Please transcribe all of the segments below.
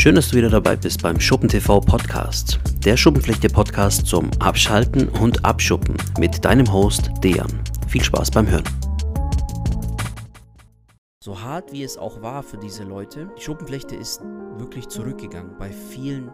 Schön, dass du wieder dabei bist beim Schuppen TV Podcast. Der Schuppenflechte Podcast zum Abschalten und Abschuppen mit deinem Host Dejan. Viel Spaß beim Hören. So hart wie es auch war für diese Leute, die Schuppenflechte ist wirklich zurückgegangen. Bei vielen,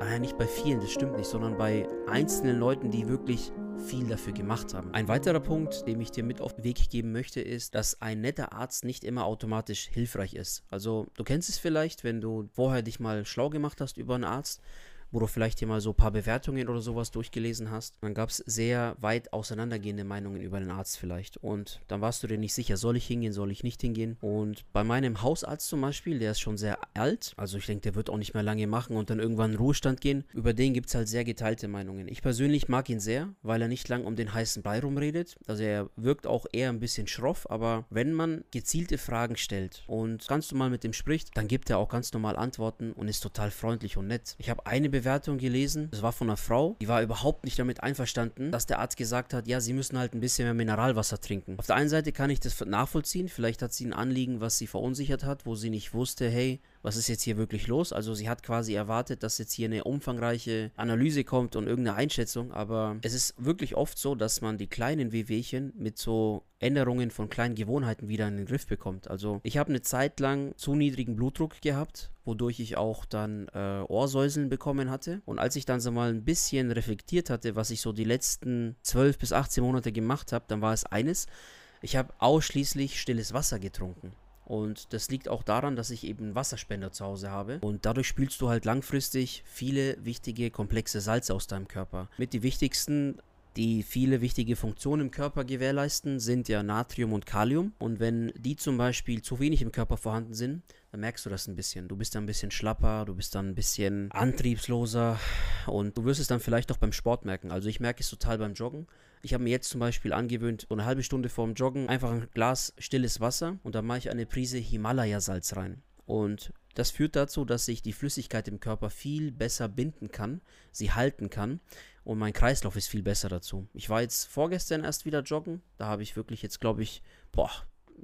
äh, nicht bei vielen, das stimmt nicht, sondern bei einzelnen Leuten, die wirklich viel dafür gemacht haben. Ein weiterer Punkt, den ich dir mit auf den Weg geben möchte, ist, dass ein netter Arzt nicht immer automatisch hilfreich ist. Also du kennst es vielleicht, wenn du vorher dich mal schlau gemacht hast über einen Arzt wo du vielleicht hier mal so ein paar Bewertungen oder sowas durchgelesen hast. Dann gab es sehr weit auseinandergehende Meinungen über den Arzt vielleicht. Und dann warst du dir nicht sicher, soll ich hingehen, soll ich nicht hingehen. Und bei meinem Hausarzt zum Beispiel, der ist schon sehr alt, also ich denke, der wird auch nicht mehr lange machen und dann irgendwann in Ruhestand gehen. Über den gibt es halt sehr geteilte Meinungen. Ich persönlich mag ihn sehr, weil er nicht lang um den heißen Brei rumredet. Also er wirkt auch eher ein bisschen schroff, aber wenn man gezielte Fragen stellt und ganz normal mit dem spricht, dann gibt er auch ganz normal Antworten und ist total freundlich und nett. Ich habe eine Bewertung gelesen. Das war von einer Frau. Die war überhaupt nicht damit einverstanden, dass der Arzt gesagt hat, ja, sie müssen halt ein bisschen mehr Mineralwasser trinken. Auf der einen Seite kann ich das nachvollziehen. Vielleicht hat sie ein Anliegen, was sie verunsichert hat, wo sie nicht wusste, hey, was ist jetzt hier wirklich los? Also sie hat quasi erwartet, dass jetzt hier eine umfangreiche Analyse kommt und irgendeine Einschätzung, aber es ist wirklich oft so, dass man die kleinen Wehwehchen mit so Änderungen von kleinen Gewohnheiten wieder in den Griff bekommt. Also ich habe eine Zeit lang zu niedrigen Blutdruck gehabt, wodurch ich auch dann äh, Ohrsäuseln bekommen hatte. Und als ich dann so mal ein bisschen reflektiert hatte, was ich so die letzten 12 bis 18 Monate gemacht habe, dann war es eines, ich habe ausschließlich stilles Wasser getrunken. Und das liegt auch daran, dass ich eben Wasserspender zu Hause habe. Und dadurch spülst du halt langfristig viele wichtige, komplexe Salze aus deinem Körper. Mit die wichtigsten die viele wichtige Funktionen im Körper gewährleisten, sind ja Natrium und Kalium. Und wenn die zum Beispiel zu wenig im Körper vorhanden sind, dann merkst du das ein bisschen. Du bist dann ein bisschen schlapper, du bist dann ein bisschen antriebsloser und du wirst es dann vielleicht auch beim Sport merken. Also ich merke es total beim Joggen. Ich habe mir jetzt zum Beispiel angewöhnt, so eine halbe Stunde vorm Joggen einfach ein Glas stilles Wasser und dann mache ich eine Prise Himalaya-Salz rein. Und das führt dazu, dass sich die Flüssigkeit im Körper viel besser binden kann, sie halten kann und mein Kreislauf ist viel besser dazu. Ich war jetzt vorgestern erst wieder joggen, da habe ich wirklich jetzt, glaube ich, boah,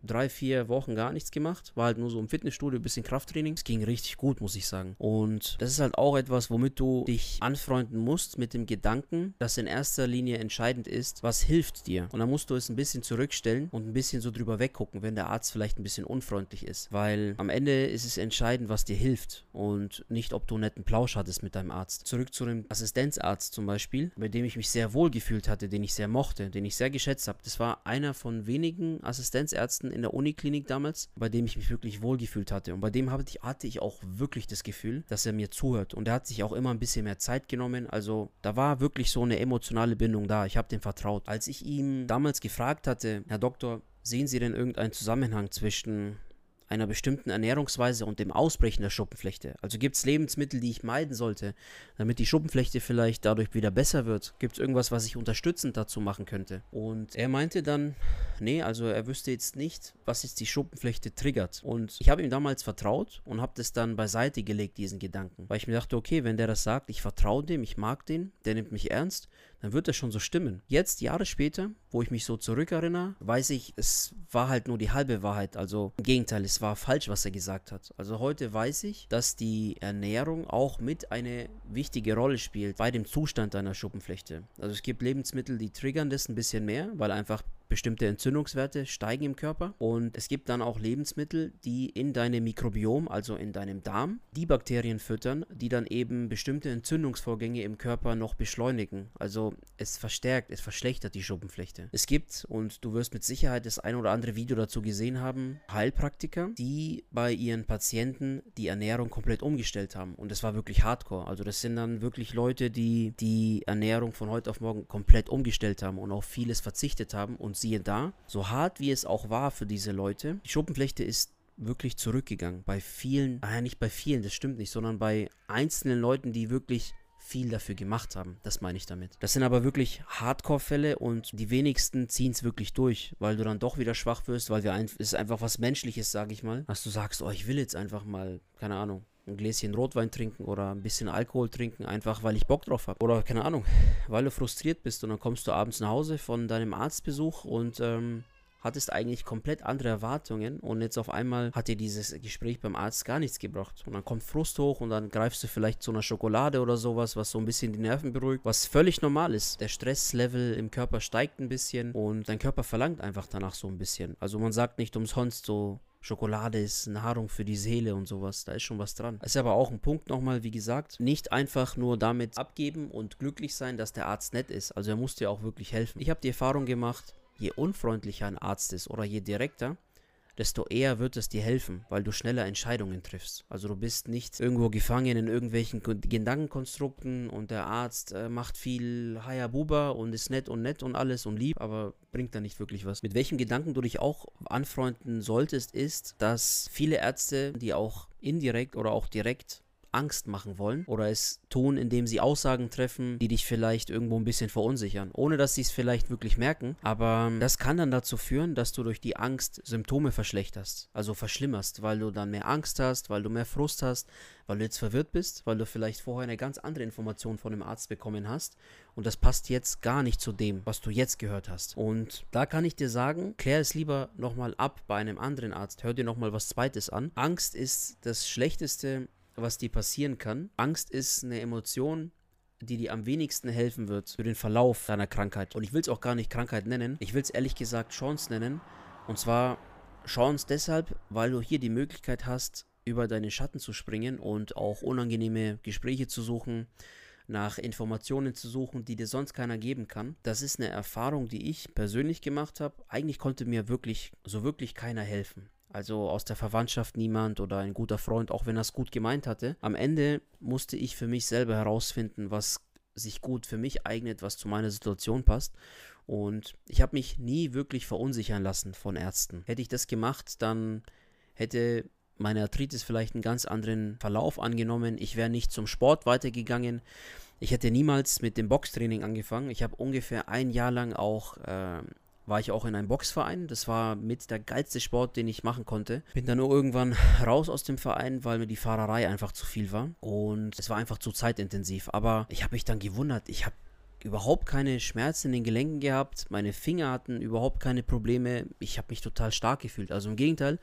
drei, vier Wochen gar nichts gemacht. War halt nur so im Fitnessstudio, ein bisschen Krafttraining. Es ging richtig gut, muss ich sagen. Und das ist halt auch etwas, womit du dich anfreunden musst mit dem Gedanken, dass in erster Linie entscheidend ist, was hilft dir. Und dann musst du es ein bisschen zurückstellen und ein bisschen so drüber weggucken, wenn der Arzt vielleicht ein bisschen unfreundlich ist. Weil am Ende ist es entscheidend, was dir hilft und nicht, ob du einen netten Plausch hattest mit deinem Arzt. Zurück zu dem Assistenzarzt zum Beispiel, bei dem ich mich sehr wohl gefühlt hatte, den ich sehr mochte, den ich sehr geschätzt habe. Das war einer von wenigen Assistenzärzten in der Uniklinik damals, bei dem ich mich wirklich wohlgefühlt hatte. Und bei dem hatte ich, hatte ich auch wirklich das Gefühl, dass er mir zuhört. Und er hat sich auch immer ein bisschen mehr Zeit genommen. Also da war wirklich so eine emotionale Bindung da. Ich habe dem vertraut. Als ich ihm damals gefragt hatte, Herr Doktor, sehen Sie denn irgendeinen Zusammenhang zwischen einer bestimmten Ernährungsweise und dem Ausbrechen der Schuppenflechte? Also gibt es Lebensmittel, die ich meiden sollte, damit die Schuppenflechte vielleicht dadurch wieder besser wird? Gibt es irgendwas, was ich unterstützend dazu machen könnte? Und er meinte dann, nee, also er wüsste jetzt nicht, was jetzt die Schuppenflechte triggert. Und ich habe ihm damals vertraut und habe das dann beiseite gelegt, diesen Gedanken. Weil ich mir dachte, okay, wenn der das sagt, ich vertraue dem, ich mag den, der nimmt mich ernst, dann wird das schon so stimmen. Jetzt, Jahre später, wo ich mich so zurückerinnere, weiß ich, es war halt nur die halbe Wahrheit. Also im Gegenteil, es war falsch, was er gesagt hat. Also heute weiß ich, dass die Ernährung auch mit eine wichtige Rolle spielt bei dem Zustand deiner Schuppenflechte. Also es gibt Lebensmittel, die triggern das ein bisschen mehr, weil einfach bestimmte Entzündungswerte steigen im Körper und es gibt dann auch Lebensmittel, die in deinem Mikrobiom, also in deinem Darm, die Bakterien füttern, die dann eben bestimmte Entzündungsvorgänge im Körper noch beschleunigen. Also es verstärkt, es verschlechtert die Schuppenflechte. Es gibt, und du wirst mit Sicherheit das ein oder andere Video dazu gesehen haben, Heilpraktiker, die bei ihren Patienten die Ernährung komplett umgestellt haben. Und das war wirklich hardcore. Also das sind dann wirklich Leute, die die Ernährung von heute auf morgen komplett umgestellt haben und auf vieles verzichtet haben und siehe da, so hart wie es auch war für diese Leute, die Schuppenflechte ist wirklich zurückgegangen. Bei vielen, naja, nicht bei vielen, das stimmt nicht, sondern bei einzelnen Leuten, die wirklich viel dafür gemacht haben. Das meine ich damit. Das sind aber wirklich Hardcore-Fälle und die wenigsten ziehen es wirklich durch, weil du dann doch wieder schwach wirst, weil wir ein, es ist einfach was Menschliches, sage ich mal, dass du sagst, oh, ich will jetzt einfach mal, keine Ahnung, ein Gläschen Rotwein trinken oder ein bisschen Alkohol trinken, einfach weil ich Bock drauf habe. Oder keine Ahnung, weil du frustriert bist und dann kommst du abends nach Hause von deinem Arztbesuch und ähm, hattest eigentlich komplett andere Erwartungen und jetzt auf einmal hat dir dieses Gespräch beim Arzt gar nichts gebracht. Und dann kommt Frust hoch und dann greifst du vielleicht zu einer Schokolade oder sowas, was so ein bisschen die Nerven beruhigt, was völlig normal ist. Der Stresslevel im Körper steigt ein bisschen und dein Körper verlangt einfach danach so ein bisschen. Also man sagt nicht umsonst so, Schokolade ist Nahrung für die Seele und sowas. Da ist schon was dran. Ist aber auch ein Punkt nochmal, wie gesagt, nicht einfach nur damit abgeben und glücklich sein, dass der Arzt nett ist. Also er muss dir auch wirklich helfen. Ich habe die Erfahrung gemacht, je unfreundlicher ein Arzt ist oder je direkter, desto eher wird es dir helfen, weil du schneller Entscheidungen triffst. Also du bist nicht irgendwo gefangen in irgendwelchen Gedankenkonstrukten und der Arzt äh, macht viel Hayabuba und ist nett und nett und alles und lieb, aber bringt da nicht wirklich was. Mit welchem Gedanken du dich auch anfreunden solltest, ist, dass viele Ärzte, die auch indirekt oder auch direkt Angst machen wollen oder es tun, indem sie Aussagen treffen, die dich vielleicht irgendwo ein bisschen verunsichern, ohne dass sie es vielleicht wirklich merken. Aber das kann dann dazu führen, dass du durch die Angst Symptome verschlechterst, also verschlimmerst, weil du dann mehr Angst hast, weil du mehr Frust hast, weil du jetzt verwirrt bist, weil du vielleicht vorher eine ganz andere Information von dem Arzt bekommen hast und das passt jetzt gar nicht zu dem, was du jetzt gehört hast. Und da kann ich dir sagen, klär es lieber nochmal ab bei einem anderen Arzt, hör dir nochmal was Zweites an. Angst ist das Schlechteste, was dir passieren kann. Angst ist eine Emotion, die dir am wenigsten helfen wird für den Verlauf deiner Krankheit. Und ich will es auch gar nicht Krankheit nennen. Ich will es ehrlich gesagt Chance nennen. Und zwar Chance deshalb, weil du hier die Möglichkeit hast, über deine Schatten zu springen und auch unangenehme Gespräche zu suchen, nach Informationen zu suchen, die dir sonst keiner geben kann. Das ist eine Erfahrung, die ich persönlich gemacht habe. Eigentlich konnte mir wirklich, so wirklich keiner helfen also aus der Verwandtschaft niemand oder ein guter Freund, auch wenn er es gut gemeint hatte. Am Ende musste ich für mich selber herausfinden, was sich gut für mich eignet, was zu meiner Situation passt. Und ich habe mich nie wirklich verunsichern lassen von Ärzten. Hätte ich das gemacht, dann hätte meine Arthritis vielleicht einen ganz anderen Verlauf angenommen. Ich wäre nicht zum Sport weitergegangen. Ich hätte niemals mit dem Boxtraining angefangen. Ich habe ungefähr ein Jahr lang auch äh, war ich auch in einem Boxverein. Das war mit der geilste Sport, den ich machen konnte. Bin dann nur irgendwann raus aus dem Verein, weil mir die Fahrerei einfach zu viel war. Und es war einfach zu zeitintensiv. Aber ich habe mich dann gewundert. Ich habe überhaupt keine Schmerzen in den Gelenken gehabt. Meine Finger hatten überhaupt keine Probleme. Ich habe mich total stark gefühlt. Also im Gegenteil,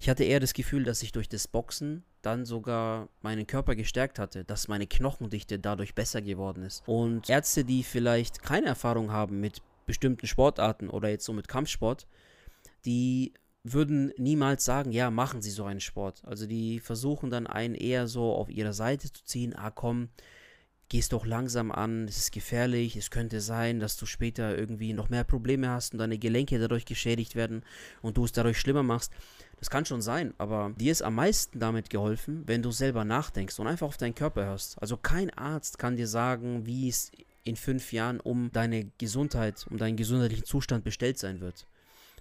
ich hatte eher das Gefühl, dass ich durch das Boxen dann sogar meinen Körper gestärkt hatte, dass meine Knochendichte dadurch besser geworden ist. Und Ärzte, die vielleicht keine Erfahrung haben mit bestimmten Sportarten oder jetzt so mit Kampfsport, die würden niemals sagen, ja, machen Sie so einen Sport. Also die versuchen dann einen eher so auf ihre Seite zu ziehen, ah komm, gehst doch langsam an, es ist gefährlich, es könnte sein, dass du später irgendwie noch mehr Probleme hast und deine Gelenke dadurch geschädigt werden und du es dadurch schlimmer machst. Das kann schon sein, aber dir ist am meisten damit geholfen, wenn du selber nachdenkst und einfach auf deinen Körper hörst. Also kein Arzt kann dir sagen, wie es in fünf Jahren um deine Gesundheit, um deinen gesundheitlichen Zustand bestellt sein wird.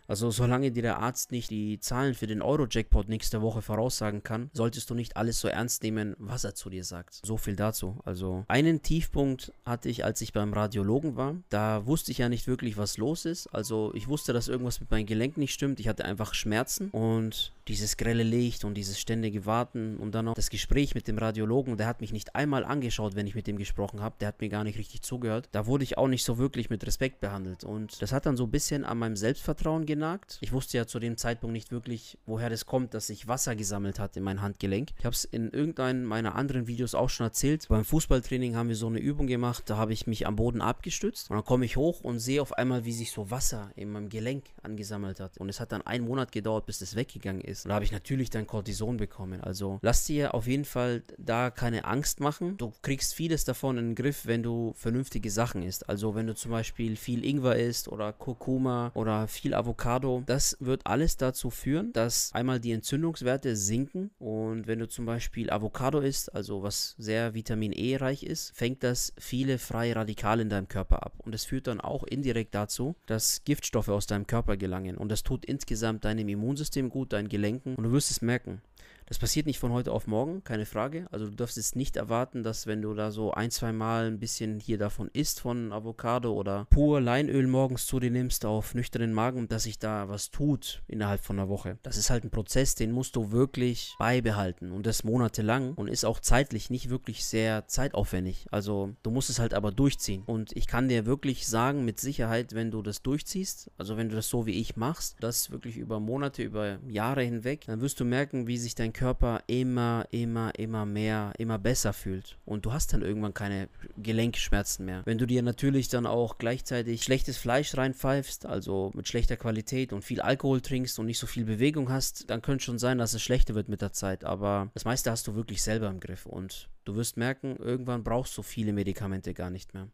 Also solange dir der Arzt nicht die Zahlen für den Euro-Jackpot nächste Woche voraussagen kann, solltest du nicht alles so ernst nehmen, was er zu dir sagt. So viel dazu. Also einen Tiefpunkt hatte ich, als ich beim Radiologen war. Da wusste ich ja nicht wirklich, was los ist. Also ich wusste, dass irgendwas mit meinem Gelenk nicht stimmt. Ich hatte einfach Schmerzen und dieses grelle Licht und dieses ständige Warten und dann noch das Gespräch mit dem Radiologen. Der hat mich nicht einmal angeschaut, wenn ich mit dem gesprochen habe. Der hat mir gar nicht richtig zugehört. Da wurde ich auch nicht so wirklich mit Respekt behandelt. Und das hat dann so ein bisschen an meinem Selbstvertrauen genagt. Ich wusste ja zu dem Zeitpunkt nicht wirklich, woher das kommt, dass sich Wasser gesammelt hat in mein Handgelenk. Ich habe es in irgendeinem meiner anderen Videos auch schon erzählt. Beim Fußballtraining haben wir so eine Übung gemacht. Da habe ich mich am Boden abgestützt. Und dann komme ich hoch und sehe auf einmal, wie sich so Wasser in meinem Gelenk angesammelt hat. Und es hat dann einen Monat gedauert, bis das weggegangen ist. Und da habe ich natürlich dann Cortison bekommen. Also lass dir auf jeden Fall da keine Angst machen. Du kriegst vieles davon in den Griff, wenn du vernünftige Sachen isst. Also wenn du zum Beispiel viel Ingwer isst oder Kurkuma oder viel Avocado. Das wird alles dazu führen, dass einmal die Entzündungswerte sinken. Und wenn du zum Beispiel Avocado isst, also was sehr Vitamin E reich ist, fängt das viele freie Radikale in deinem Körper ab. Und es führt dann auch indirekt dazu, dass Giftstoffe aus deinem Körper gelangen. Und das tut insgesamt deinem Immunsystem gut, dein Gelenk lenken und du wirst es merken. Das passiert nicht von heute auf morgen, keine Frage. Also du darfst es nicht erwarten, dass wenn du da so ein, zwei Mal ein bisschen hier davon isst, von Avocado oder pur Leinöl morgens zu dir nimmst auf nüchternen Magen, dass sich da was tut innerhalb von einer Woche. Das ist halt ein Prozess, den musst du wirklich beibehalten und das monatelang und ist auch zeitlich nicht wirklich sehr zeitaufwendig. Also du musst es halt aber durchziehen. Und ich kann dir wirklich sagen, mit Sicherheit, wenn du das durchziehst, also wenn du das so wie ich machst, das wirklich über Monate, über Jahre hinweg, dann wirst du merken, wie sich dein Körper immer, immer, immer mehr, immer besser fühlt. Und du hast dann irgendwann keine Gelenkschmerzen mehr. Wenn du dir natürlich dann auch gleichzeitig schlechtes Fleisch reinpfeifst, also mit schlechter Qualität und viel Alkohol trinkst und nicht so viel Bewegung hast, dann könnte schon sein, dass es schlechter wird mit der Zeit. Aber das meiste hast du wirklich selber im Griff. Und du wirst merken, irgendwann brauchst du viele Medikamente gar nicht mehr.